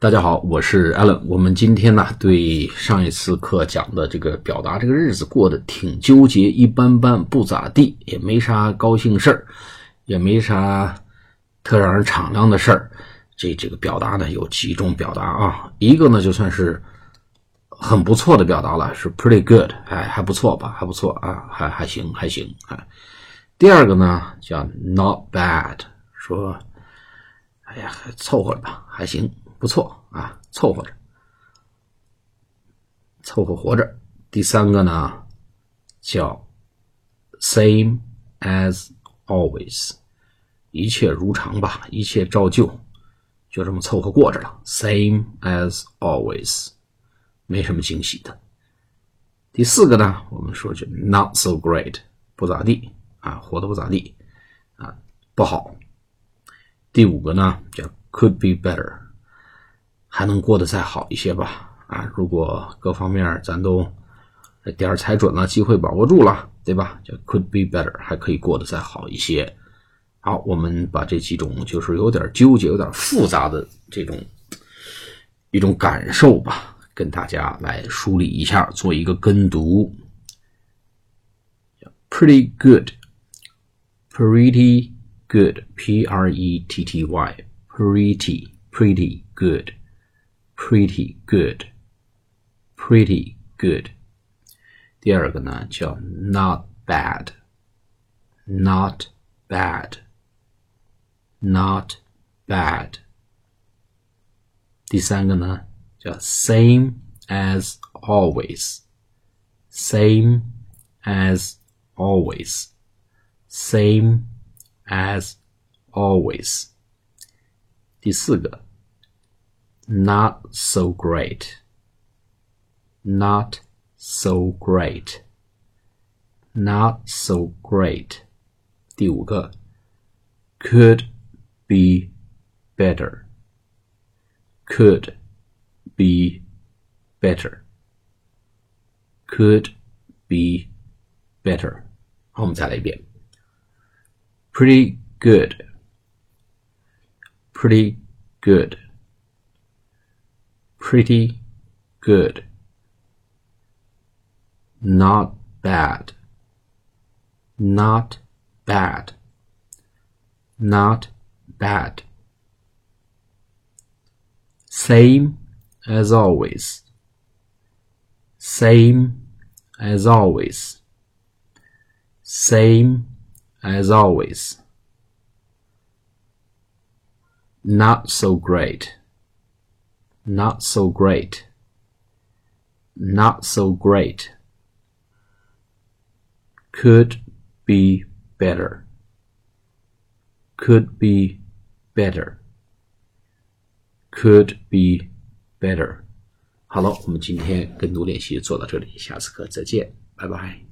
大家好，我是 Allen。我们今天呢，对上一次课讲的这个表达，这个日子过得挺纠结，一般般，不咋地，也没啥高兴事儿，也没啥特让人敞亮的事儿。这这个表达呢，有几种表达啊？一个呢，就算是很不错的表达了，是 pretty good，哎，还不错吧？还不错啊，还还行，还行啊。第二个呢，叫 not bad，说，哎呀，凑合吧，还行。不错啊，凑合着，凑合活着。第三个呢，叫 same as always，一切如常吧，一切照旧，就这么凑合过着了。same as always，没什么惊喜的。第四个呢，我们说就 not so great，不咋地啊，活得不咋地啊，不好。第五个呢，叫 could be better。还能过得再好一些吧？啊，如果各方面咱都点踩准了，机会把握住了，对吧？就 could be better，还可以过得再好一些。好，我们把这几种就是有点纠结、有点复杂的这种一种感受吧，跟大家来梳理一下，做一个跟读。Pretty good，pretty good，p r e t t y，pretty，pretty good。pretty good, pretty good。第二个呢叫 not bad, not bad, not bad。第三个呢叫 same as always, same as always, same as always。第四个 not so great, not so great, not so great. 第五个，could be better, could be better, could be better. 好，我们再来一遍。Pretty good, pretty good pretty good. Not bad. Not bad. Not bad. Same as always. Same as always. Same as always. Not so great not so great, not so great, could be better, could be better, could be better。好了，我们今天跟读练习做到这里，下次课再见，拜拜。